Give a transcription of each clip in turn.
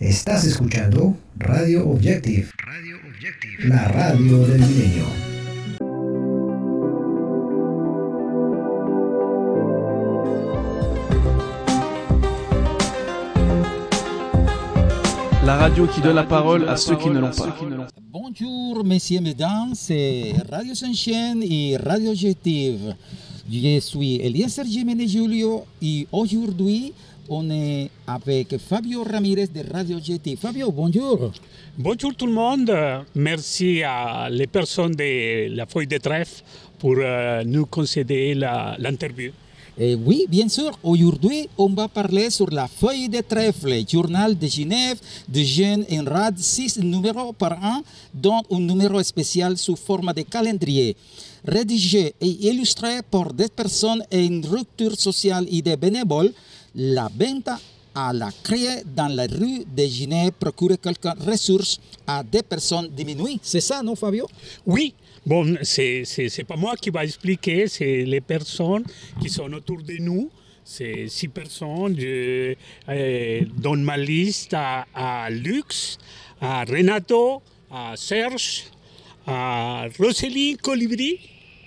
Estás escuchando Radio Objective, radio Objective, la radio del milenio. La radio qui donne la parole à ceux qui ne l'ont pas. Bonjour, messieurs, mesdames, c'est Radio Saint-Chaîne et Radio Objective. Je suis Eliezer Jiménez Julio et aujourd'hui, on est avec Fabio Ramirez de Radio Objective. Fabio, bonjour. Bonjour tout le monde. Merci à les personnes de la feuille de trèfle pour euh, nous concéder l'interview. Eh oui, bien sûr. Aujourd'hui, on va parler sur la feuille de trèfle, journal de Genève de jeunes en rad 6 numéros par an, dont un numéro spécial sous forme de calendrier. Rédigé et illustré par des personnes en rupture sociale et des bénévoles, la vente à la créée dans la rue de Genève procure quelques ressources à des personnes diminuées. C'est ça, non, Fabio? Oui, bon, c'est pas moi qui va expliquer, c'est les personnes qui sont autour de nous. C'est six personnes. Je euh, donne ma liste à, à Lux, à Renato, à Serge, à Rosélie Colibri,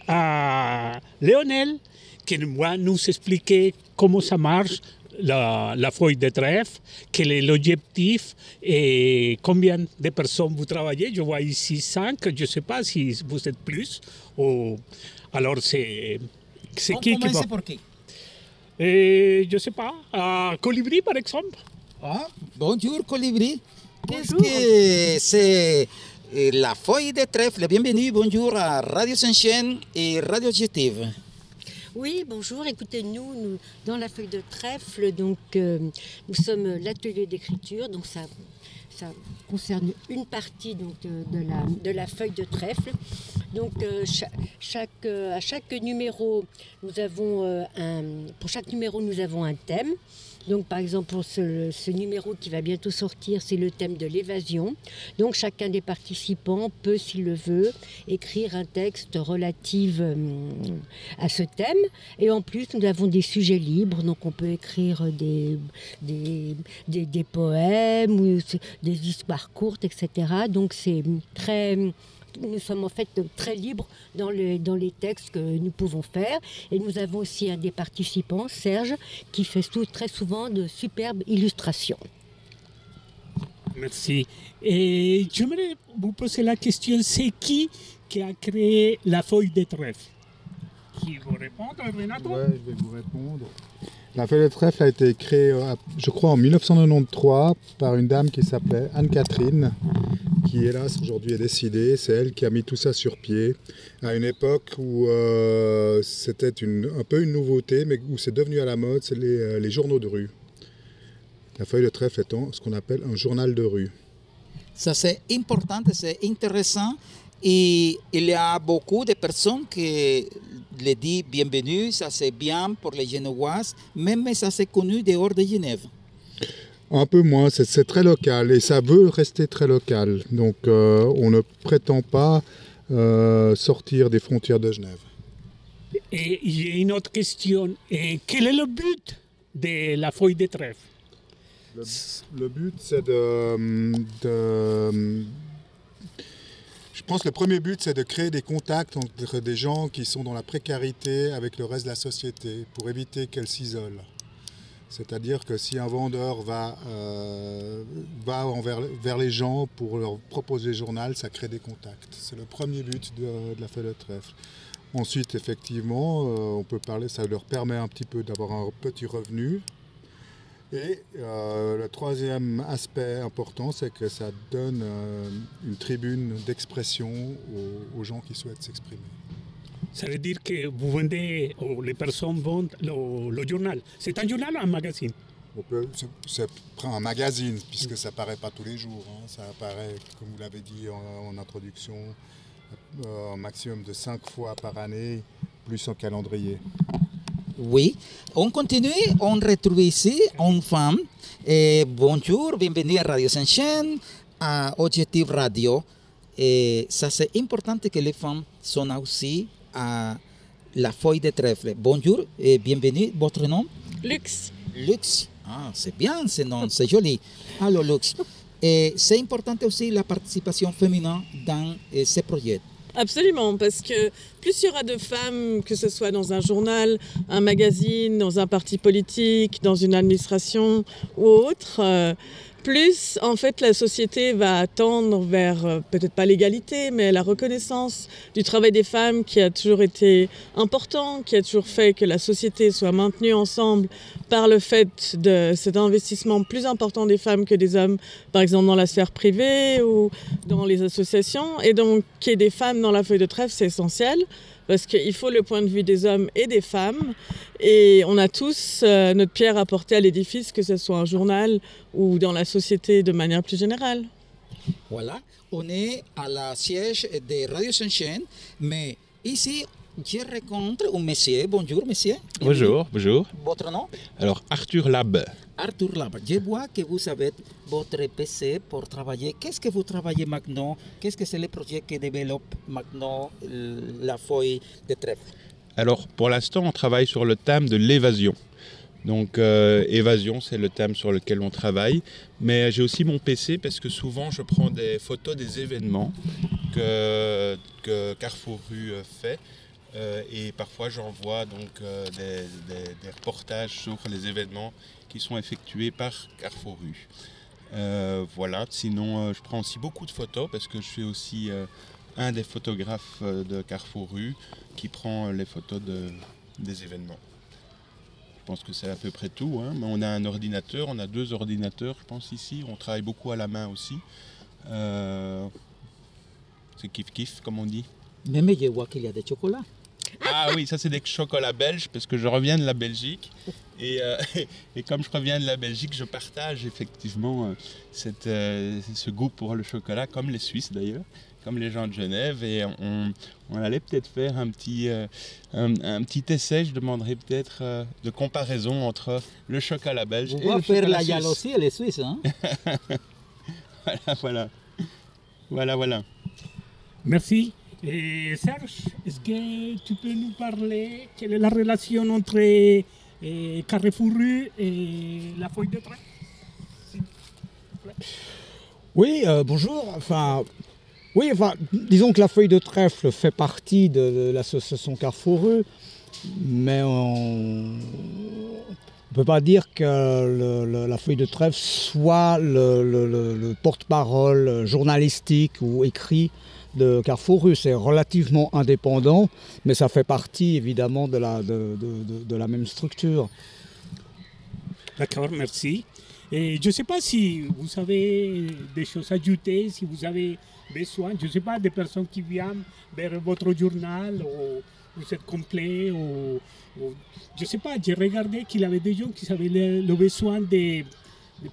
à Léonel, qui va nous expliquer comment ça marche la, la feuille de trèfle, quel est l'objectif et combien de personnes vous travaillez. Je vois ici cinq, je ne sais pas si vous êtes plus. Ou... Alors, c'est c'est qui qui va par qui Et Je ne sais pas. À Colibri, par exemple. Ah, bonjour Colibri. Qu'est-ce que c'est euh, la feuille de trèfle Bienvenue, bonjour à Radio Saint-Chaîne et Radio Objective. Oui, bonjour. Écoutez, nous, dans la feuille de trèfle, donc, euh, nous sommes l'atelier d'écriture, donc ça, concerne une partie donc, de, la, feuille de trèfle. Donc, euh, euh, à euh, pour chaque numéro, nous avons un thème. Donc, par exemple, pour ce, numéro qui va bientôt sortir, c'est le thème de l'évasion. Donc, chacun des participants peut, s'il le veut, écrire un texte relatif euh, à ce thème. Et en plus, nous avons des sujets libres, donc on peut écrire des, des, des, des poèmes ou des histoires courtes, etc. Donc c'est très... Nous sommes en fait très libres dans les, dans les textes que nous pouvons faire. Et nous avons aussi un des participants, Serge, qui fait très souvent de superbes illustrations. Merci. Et j'aimerais vous poser la question, c'est qui qui a créé la feuille de trèfle? Qui vous répond, Renato Ouais, je vais vous répondre. La feuille de trèfle a été créée, euh, je crois, en 1993 par une dame qui s'appelait Anne-Catherine, qui hélas aujourd'hui est décédée. C'est elle qui a mis tout ça sur pied à une époque où euh, c'était un peu une nouveauté, mais où c'est devenu à la mode, c'est les, euh, les journaux de rue. La feuille de trèfle étant ce qu'on appelle un journal de rue. Ça c'est important, c'est intéressant et il y a beaucoup de personnes qui le disent bienvenue, ça c'est bien pour les Genevoises, même ça c'est connu dehors de Genève. Un peu moins, c'est c'est très local et ça veut rester très local. Donc euh, on ne prétend pas euh, sortir des frontières de Genève. Et il y a une autre question. Et quel est le but de la feuille de trèfle Le, le but, c'est de, de- Je pense que le premier but, c'est de créer des contacts entre des gens qui sont dans la précarité avec le reste de la société pour éviter qu'elles s'isolent. C'est-à-dire que si un vendeur va, euh, va envers, vers les gens pour leur proposer le journal, ça crée des contacts. C'est le premier but de, de la feuille de trèfle. Ensuite, effectivement, euh, on peut parler, ça leur permet un petit peu d'avoir un petit revenu. Et euh, le troisième aspect important, c'est que ça donne euh, une tribune d'expression aux, aux gens qui souhaitent s'exprimer. Ça veut dire que vous vendez, ou les personnes vendent le, le journal. C'est un journal ou un magazine? On peut, c'est- un magazine, puisque ça paraît pas tous les jours. hein. Ça apparaît, comme vous l'avez dit en, en introduction, euh, un maximum de cinq fois par année, plus en calendrier. Oui, on continue, on retrouve ici une femme. Eh, bonjour, bienvenue à Radio Saint-Chaîne, à Objectif Radio. Et ça c'est important que les femmes sont aussi à la feuille de trèfle. Bonjour et bienvenue, votre nom? Lux, Lux. Ah, c'est bien ce nom, c'est joli. Alors, Lux, et c'est important aussi la participation féminine dans eh, ces projets. Absolument, parce que plus il y aura de femmes, que ce soit dans un journal, un magazine, dans un parti politique, dans une administration ou autre, euh, plus en fait la société va tendre vers euh, peut-être pas l'égalité, mais la reconnaissance du travail des femmes qui a toujours été important, qui a toujours fait que la société soit maintenue ensemble par le fait de cet investissement plus important des femmes que des hommes, par exemple dans la sphère privée ou dans les associations. Et donc qu'il y ait des femmes dans la feuille de trêve, c'est essentiel parce qu'il faut le point de vue des hommes et des femmes. Et on a tous euh, notre pierre à porter à l'édifice, que ce soit un journal ou dans la société de manière plus générale. Voilà, on est à la siège de Radio Sunshine, mais ici, je rencontre un monsieur. Bonjour, monsieur. Bonjour, bonjour. Votre nom? Alors, Arthur Lab. Arthur Lab. Je vois que vous avez votre PC pour travailler. Qu'est-ce que vous travaillez maintenant? Qu'est-ce que c'est le projet qui développe maintenant euh, la feuille de trèfle Alors, pour l'instant, on travaille sur le thème de l'évasion. Donc, euh, évasion, c'est le thème sur lequel on travaille. Mais j'ai aussi mon PC parce que souvent, je prends des photos des événements que, que Carrefour Rue euh, fait. Euh, et parfois, j'envoie donc euh, des, reportages sur les événements qui sont effectués par Carrefour. Euh, voilà, sinon, je prends aussi beaucoup de photos parce que je suis aussi un des photographes de Carrefour qui prend les photos de- des événements. Je pense que c'est à peu près tout. hein. Mais on a un ordinateur, on a deux ordinateurs, je pense, ici. On travaille beaucoup à la main aussi. C'est kiff-kiff, comme on dit. Mais je vois qu'il y a des chocolats. Ah oui, ça c'est des chocolats belges parce que je reviens de la Belgique et, euh, et comme je reviens de la Belgique, je partage effectivement euh, cette, euh, ce goût pour le chocolat, comme les Suisses d'ailleurs, comme les gens de Genève et on, on allait peut-être faire un petit, euh, un, un petit essai, je demanderais peut-être euh, de comparaison entre le chocolat belge Vous et le faire chocolat la jalousie, les Suisses. Hein? Voilà, voilà. Voilà, voilà. Merci. Et Serge, est-ce que tu peux nous parler quelle est la relation entre eh, Carrefour et la feuille de train Oui, euh, bonjour. Enfin, oui, enfin, disons que la feuille de trèfle fait partie de, l'association Carrefour mais on ne peut pas dire que la feuille de trèfle soit le porte-parole journalistique ou écrit de Carrefour Rue. C'est relativement indépendant, mais ça fait partie évidemment de la, de- de- la même structure. D'accord, merci. Et je ne sais pas si vous avez des choses à ajouter, si vous avez besoin, je ne sais pas, des personnes qui viennent vers votre journal, ou vous êtes complet, ou, je ne sais pas, j'ai regardé qu'il y avait des gens qui avaient le, le besoin de,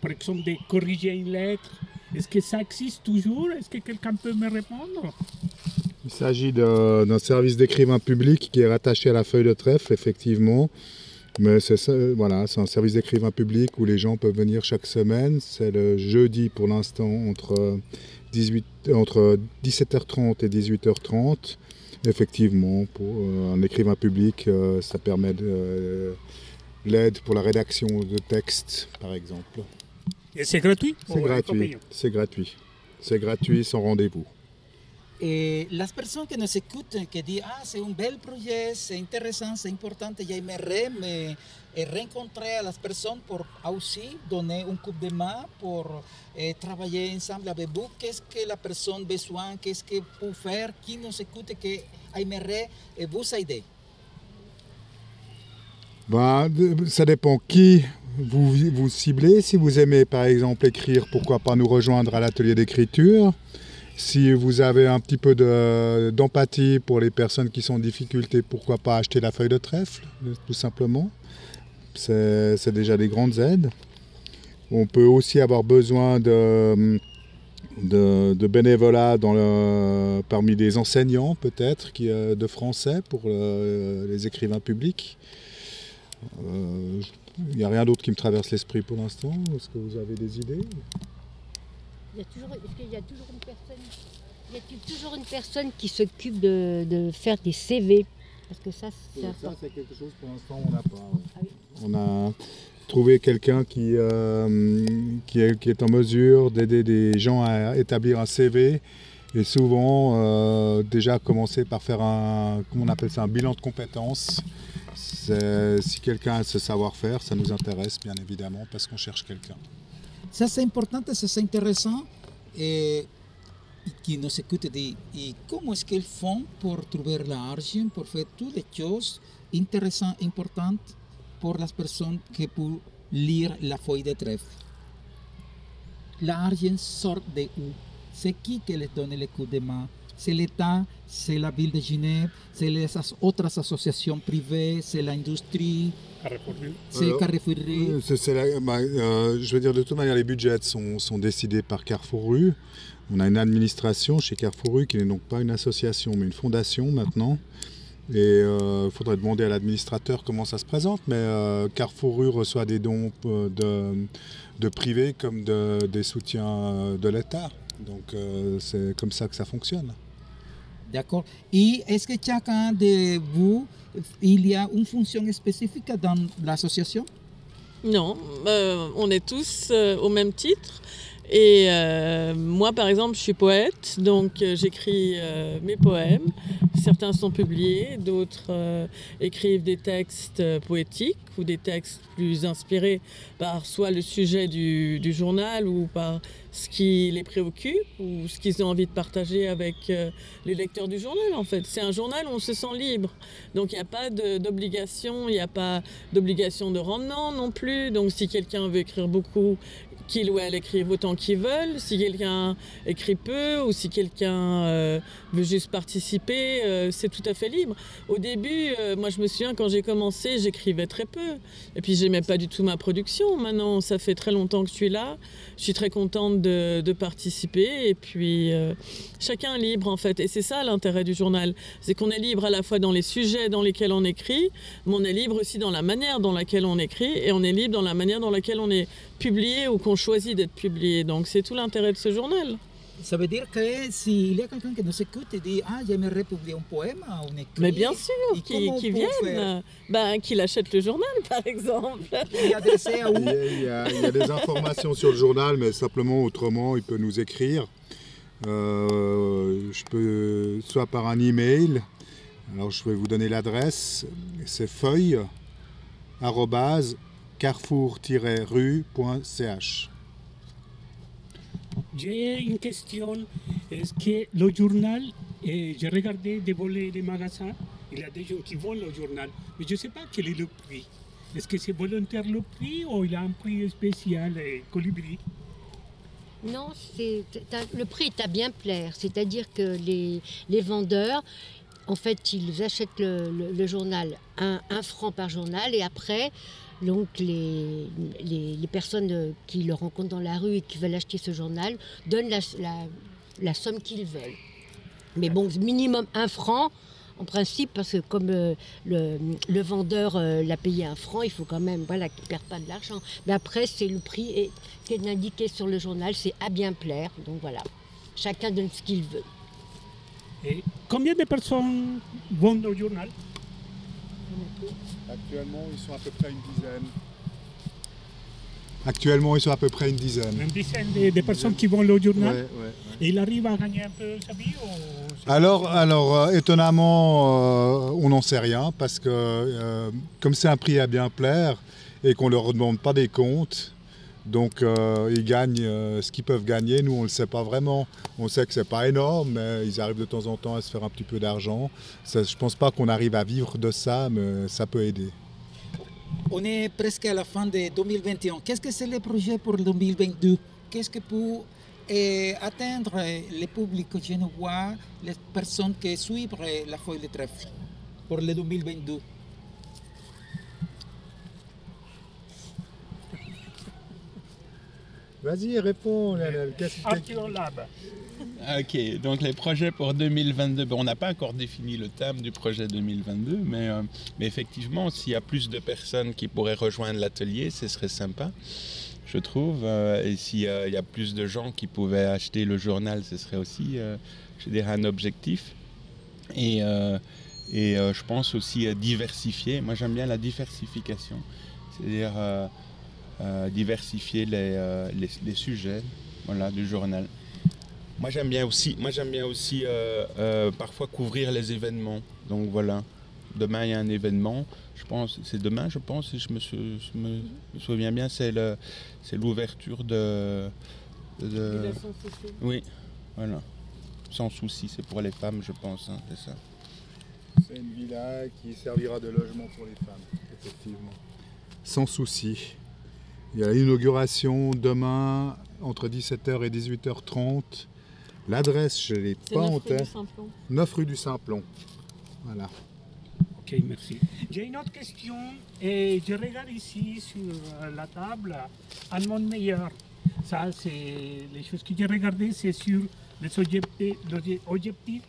par exemple, de corriger une lettre. Est-ce que ça existe toujours? Est-ce que quelqu'un peut me répondre? Il s'agit d'un service d'écrivain public qui est rattaché à la feuille de trèfle, effectivement. Mais c'est ça, voilà, un service d'écrivain public où les gens peuvent venir chaque semaine. C'est le jeudi pour l'instant entre, 18, entre 17h30 et 18h30. Effectivement, pour euh, un écrivain public, euh, ça permet de, euh, l'aide pour la rédaction de textes, par exemple. Et c'est gratuit C'est gratuit. C'est gratuit. C'est gratuit sans rendez-vous. Et las personnes qui nous écoutent, qui disent Ah, c'est un bel projet, c'est intéressant, c'est important, j'aimerais me eh, rencontrer à las personnes pour aussi donner un coup de main, pour eh, travailler ensemble avec vous. Qu'est-ce que la personne a besoin, qu'est-ce que peut faire, qui nous écoute, qui aimerait eh, vous aider. Ben, ça dépend qui vous, ciblez. Si vous aimez par exemple écrire, pourquoi pas nous rejoindre à l'atelier d'écriture. Si vous avez un petit peu de- d'empathie pour les personnes qui sont en difficulté, pourquoi pas acheter la feuille de trèfle, tout simplement. C'est déjà des grandes aides. On peut aussi avoir besoin de, de, bénévolat parmi les enseignants peut-être euh, de français pour le- les écrivains publics. Euh, Il n'y a rien d'autre qui me traverse l'esprit pour l'instant. Est-ce que vous avez des idées? Il y a toujours, est-ce qu'il y a toujours une personne, y a-t-il toujours une personne qui s'occupe de, de faire des CV Parce que ça, c'est quelque chose pour l'instant on n'a pas. Ah oui. On a trouver quelqu'un qui, euh, qui, est, qui est en mesure d'aider des gens à établir un CV et souvent euh, déjà commencer par faire un, comment on appelle ça, un bilan de compétences. C'est- Si quelqu'un a ce savoir-faire, ça nous intéresse bien évidemment parce qu'on cherche quelqu'un. Ça, c'est important, ça, c'est intéressant. Et qui nous écoute dit et comment est-ce qu'ils font pour trouver l'argent, pour faire toutes les choses intéressantes, importantes pour les personnes qui peuvent lire la feuille de trèfle. L'argent sort de où? C'est qui qui les donne les coups de main? C'est l'État, c'est la ville de Genève, c'est les as- autres associations privées, c'est l'industrie, c'est Carrefour. Euh, bah, euh, je veux dire, de toute manière, les budgets sont, sont décidés par Carrefour Rue. On a une administration chez Carrefour Rue qui n'est donc pas une association, mais une fondation maintenant. Et il faudrait demander à l'administrateur comment ça se présente, mais euh, Carrefour Rue reçoit des dons euh, de, de privés comme de- des soutiens euh, de l'État. Donc euh, c'est comme ça que ça fonctionne. D'accord? Et est-ce que chacun de vous, il y a une fonction spécifique dans l'association? Non, euh, on est tous euh, au même titre. Et euh, moi, par exemple, je suis poète, donc euh, j'écris euh, mes poèmes. Certains sont publiés, d'autres écrivent des textes poétiques ou des textes plus inspirés par soit le sujet du, du journal ou par ce qui les préoccupe ou ce qu'ils ont envie de partager avec les lecteurs du journal. En fait, c'est un journal où on se sent libre. Donc il n'y a pas d'obligation, il n'y a pas d'obligation de rendement non plus. Donc si quelqu'un veut écrire beaucoup, qu'il ou elle écrive autant qu'ils veulent. Si quelqu'un écrit peu ou si quelqu'un euh, veut juste participer, euh, c'est tout à fait libre. Au début, euh, moi je me souviens quand j'ai commencé, j'écrivais très peu. Et puis j'aimais pas du tout ma production. Maintenant, ça fait très longtemps que je suis là. Je suis très contente de, de participer. Et puis chacun est libre en fait. Et c'est ça l'intérêt du journal. C'est qu'on est libre à la fois dans les sujets dans lesquels on écrit, mais on est libre aussi dans la manière dans laquelle on écrit. Et on est libre dans la manière dans laquelle on est publié ou qu'on choisit d'être publié. Donc c'est tout l'intérêt de ce journal. Ça veut dire que s'il y a quelqu'un qui nous écoute et dit Ah, j'aimerais publier un poème, un écrit. Mais bien sûr, qui, qui on viennent, ben, qu'il achète le journal par exemple. Il y, a, il y a- il y a des informations sur le journal, mais simplement autrement, il peut nous écrire. Euh, je peux soit par un email. Alors je vais vous donner l'adresse. C'est feuille carrefour-rue.ch. J'ai une question. Est-ce que le journal, eh, j'ai regardé des volets des magasins, il y a des gens qui vendent le journal, mais je ne sais pas quel est le prix. Est-ce que c'est volontaire le prix ou il y a un prix spécial eh, colibri? Non, le prix est à bien plaire. C'est-à-dire que les, les vendeurs, en fait, ils achètent le, journal un, franc par journal et après, donc les, personnes qui le rencontrent dans la rue et qui veulent acheter ce journal donnent la, somme qu'ils veulent. Mais bon, minimum un franc. En principe, parce que comme euh, le, vendeur euh, l'a payé un franc, il faut quand même voilà, qu'il ne perde pas de l'argent. Mais après, c'est le prix qui est indiqué sur le journal, c'est à bien plaire. Donc voilà, chacun donne ce qu'il veut. Et combien de personnes vendent le journal Actuellement, ils sont à peu près une dizaine. Actuellement, ils sont à peu près une dizaine. Une dizaine de, de personnes qui vendent le journal Ouais, ouais. Et il arrive à gagner un peu sa vie ou c'est- Alors, alors euh, étonnamment, euh, on n'en sait rien parce que euh, comme c'est un prix à bien plaire et qu'on ne leur demande pas des comptes, donc euh, ils gagnent euh, ce qu'ils peuvent gagner. Nous, on ne le sait pas vraiment. On sait que c'est pas énorme, mais ils arrivent de temps en temps à se faire un petit peu d'argent. Je pense pas qu'on arrive à vivre de ça, mais ça peut aider. On est presque à la fin de 2021. Qu'est-ce que c'est le projet pour 2022 Qu'est-ce que pour euh, atteindre euh, le public genevois, les personnes qui suivent euh, la feuille de trèfle pour le 2022 Vas-y, réponds, que- Arthur Lab. Ok, donc les projets pour 2022, ben, on n'a pas encore défini le thème du projet 2022, mais, euh, mais effectivement, s'il y a plus de personnes qui pourraient rejoindre l'atelier, ce serait sympa, je trouve. euh, et s'il y a- il y a plus de gens qui pouvaient acheter le journal, ce serait aussi, euh, je dirais, un objectif. Et, euh, et euh, je pense aussi à diversifier. Moi, j'aime bien la diversification. C'est-à-dire, euh, diversifier les, euh, les, les sujets voilà, du journal. Moi j'aime bien aussi, moi j'aime bien aussi euh, euh, parfois couvrir les événements. Donc voilà, demain il y a un événement. Je pense, c'est demain, je pense, si je me, sou- je me- me souviens bien, c'est le, c'est l'ouverture de, de- oui, voilà, sans souci, c'est pour les femmes, je pense, hein, c'est ça. C'est une villa qui servira de logement pour les femmes, effectivement. Sans souci. Il y a l'inauguration demain entre 17h et 18h30. L'adresse, je ne l'ai pas 9 en rue du tête. Simplon. 9 rue du Simplon. Voilà. Ok, merci. J'ai une autre question et je regarde ici sur euh, la table Allemande Meilleur. Ça, c'est les choses que j'ai regardées, c'est sur les objectifs, les objectifs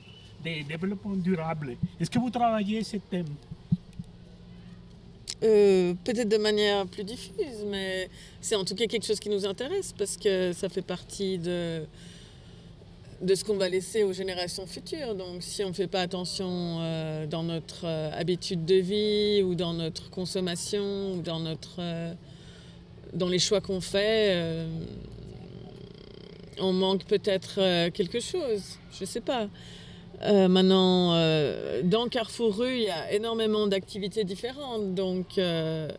de développement durable. Est-ce que vous travaillez ce thème Euh, Peut-être de manière plus diffuse, mais c'est en tout cas quelque chose qui nous intéresse parce que ça fait partie de, de ce qu'on va laisser aux générations futures. Donc si on ne fait pas attention euh, dans notre euh, habitude de vie ou dans notre consommation ou dans, notre, dans les choix qu'on fait, on manque peut-être quelque chose. Je ne sais pas. Euh, maintenant, euh, dans Carrefour Rue, il y a énormément d'activités différentes. Donc, euh,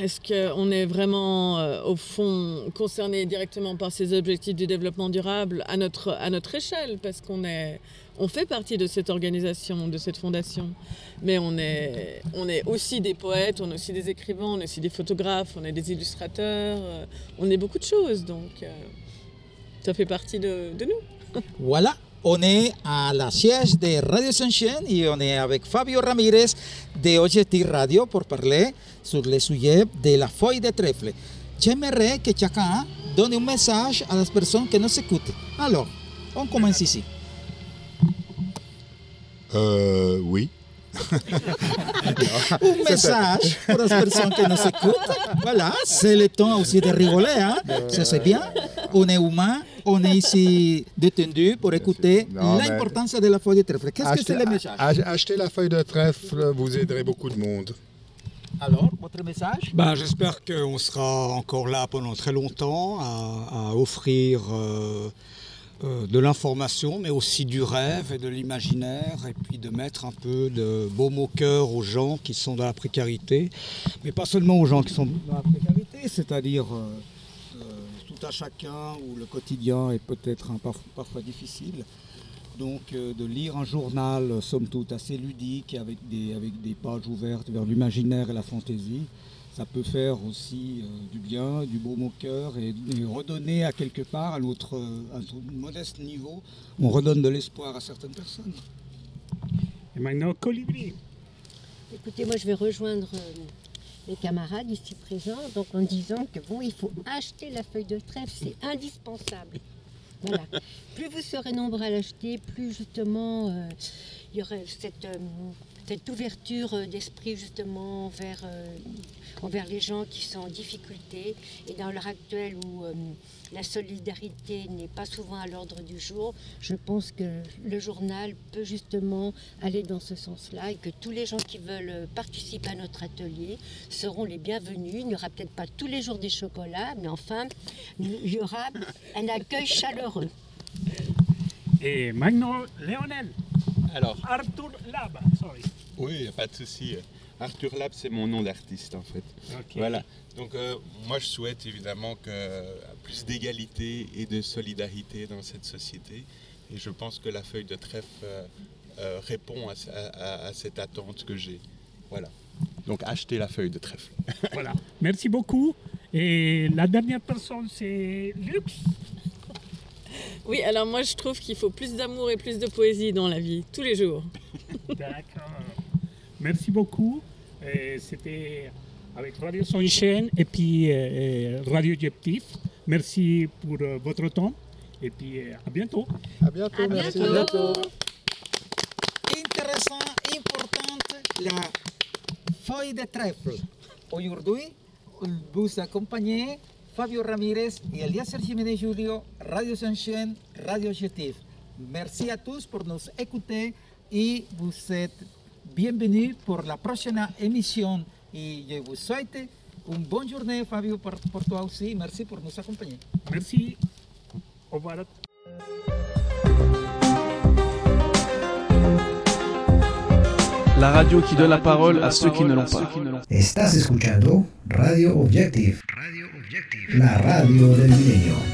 est-ce qu'on est vraiment, au fond, concerné directement par ces objectifs du développement durable à notre, à notre échelle? Parce qu'on est, on fait partie de cette organisation, de cette fondation. Mais on est, on est aussi des poètes, on est aussi des écrivains, on est aussi des photographes, on est des illustrateurs, on est beaucoup de choses. Donc, ça fait partie de, de nous. Voilà, on est à la siège de Radio Sunshine et on est avec Fabio Ramirez de OGT Radio pour parler sur le sujet de la feuille de trèfle. J'aimerais que chacun donne un message à las personnes qui nous écoutent. Alors, on commence ici. Euh, oui. Un message pour las personnes qui nous écoutent. Voilà, c'est le temps aussi de rigoler. Hein? Ça, c'est bien. On est humain, on est ici détendu pour écouter l'importance de la feuille de trèfle. Qu'est-ce que c'est le message ach- Achetez la feuille de trèfle, vous aiderez beaucoup de monde. Alors, votre message Ben, J'espère qu'on sera encore là pendant très longtemps à, à offrir euh, euh, de l'information, mais aussi du rêve et de l'imaginaire, et puis de mettre un peu de baume au cœur aux gens qui sont dans la précarité, mais pas seulement aux gens qui sont dans la précarité, c'est-à-dire euh, tout à chacun où le quotidien est peut-être parfois difficile. Donc euh, de lire un journal, somme toute, assez ludique, avec des, avec des pages ouvertes vers l'imaginaire et la fantaisie, ça peut faire aussi euh, du bien, du baume au cœur et, et redonner à quelque part, à notre, euh, à notre modeste niveau, on redonne de l'espoir à certaines personnes. Et maintenant, Colibri. Écoutez, moi je vais rejoindre euh, camarades ici présents donc en disant que bon, il faut acheter la feuille de trèfle, c'est indispensable. Voilà. Plus vous serez nombreux à l'acheter, plus justement euh, il y aurait cette, euh, cette ouverture euh, d'esprit justement envers, euh, envers les gens qui sont en difficulté. Et dans l'heure actuelle où euh, la solidarité n'est pas souvent à l'ordre du jour, je pense que le journal peut justement aller dans ce sens-là et que tous les gens qui veulent participer à notre atelier seront les bienvenus. Il n'y aura peut-être pas tous les jours des chocolats, mais enfin, il y aura un accueil chaleureux. Et maintenant, Léonel. Alors, Arthur Lab, sorry. Oui, y a pas de souci. Arthur Lab, c'est mon nom d'artiste en fait. Voilà. Donc euh, moi je souhaite évidemment que plus d'égalité et de solidarité dans cette société. Et je pense que la feuille de trèfle euh, euh, répond à- à cette attente que j'ai. Voilà. Donc achetez la feuille de trèfle. Voilà. Merci beaucoup. Et la dernière personne, c'est Lux. Oui, alors moi je trouve qu'il faut plus d'amour et plus de poésie dans la vie, tous les jours. D'accord. Merci beaucoup. Et C'était avec Radio Sunshine et puis euh, Radio Objectif. Merci pour euh, votre temps. Et puis euh, à bientôt. À bientôt, À merci. bientôt. Intéressant, importante, la feuille de trèfle. Aujourd'hui, vous accompagnez Fabio Ramirez et Eliezer Jiménez Julio, Radio Sunshine, Radio Objectif. Merci à tous pour nous écouter et vous êtes bienvenus pour la prochaine émission. Et je vous souhaite Une bonne journée, Fabio, pour, pour toi aussi. Merci pour nous accompagner. Merci. Au revoir. La radio qui donne la parole à ceux qui ne l'ont pas. Estás escuchando Radio Objective, la radio del milenio.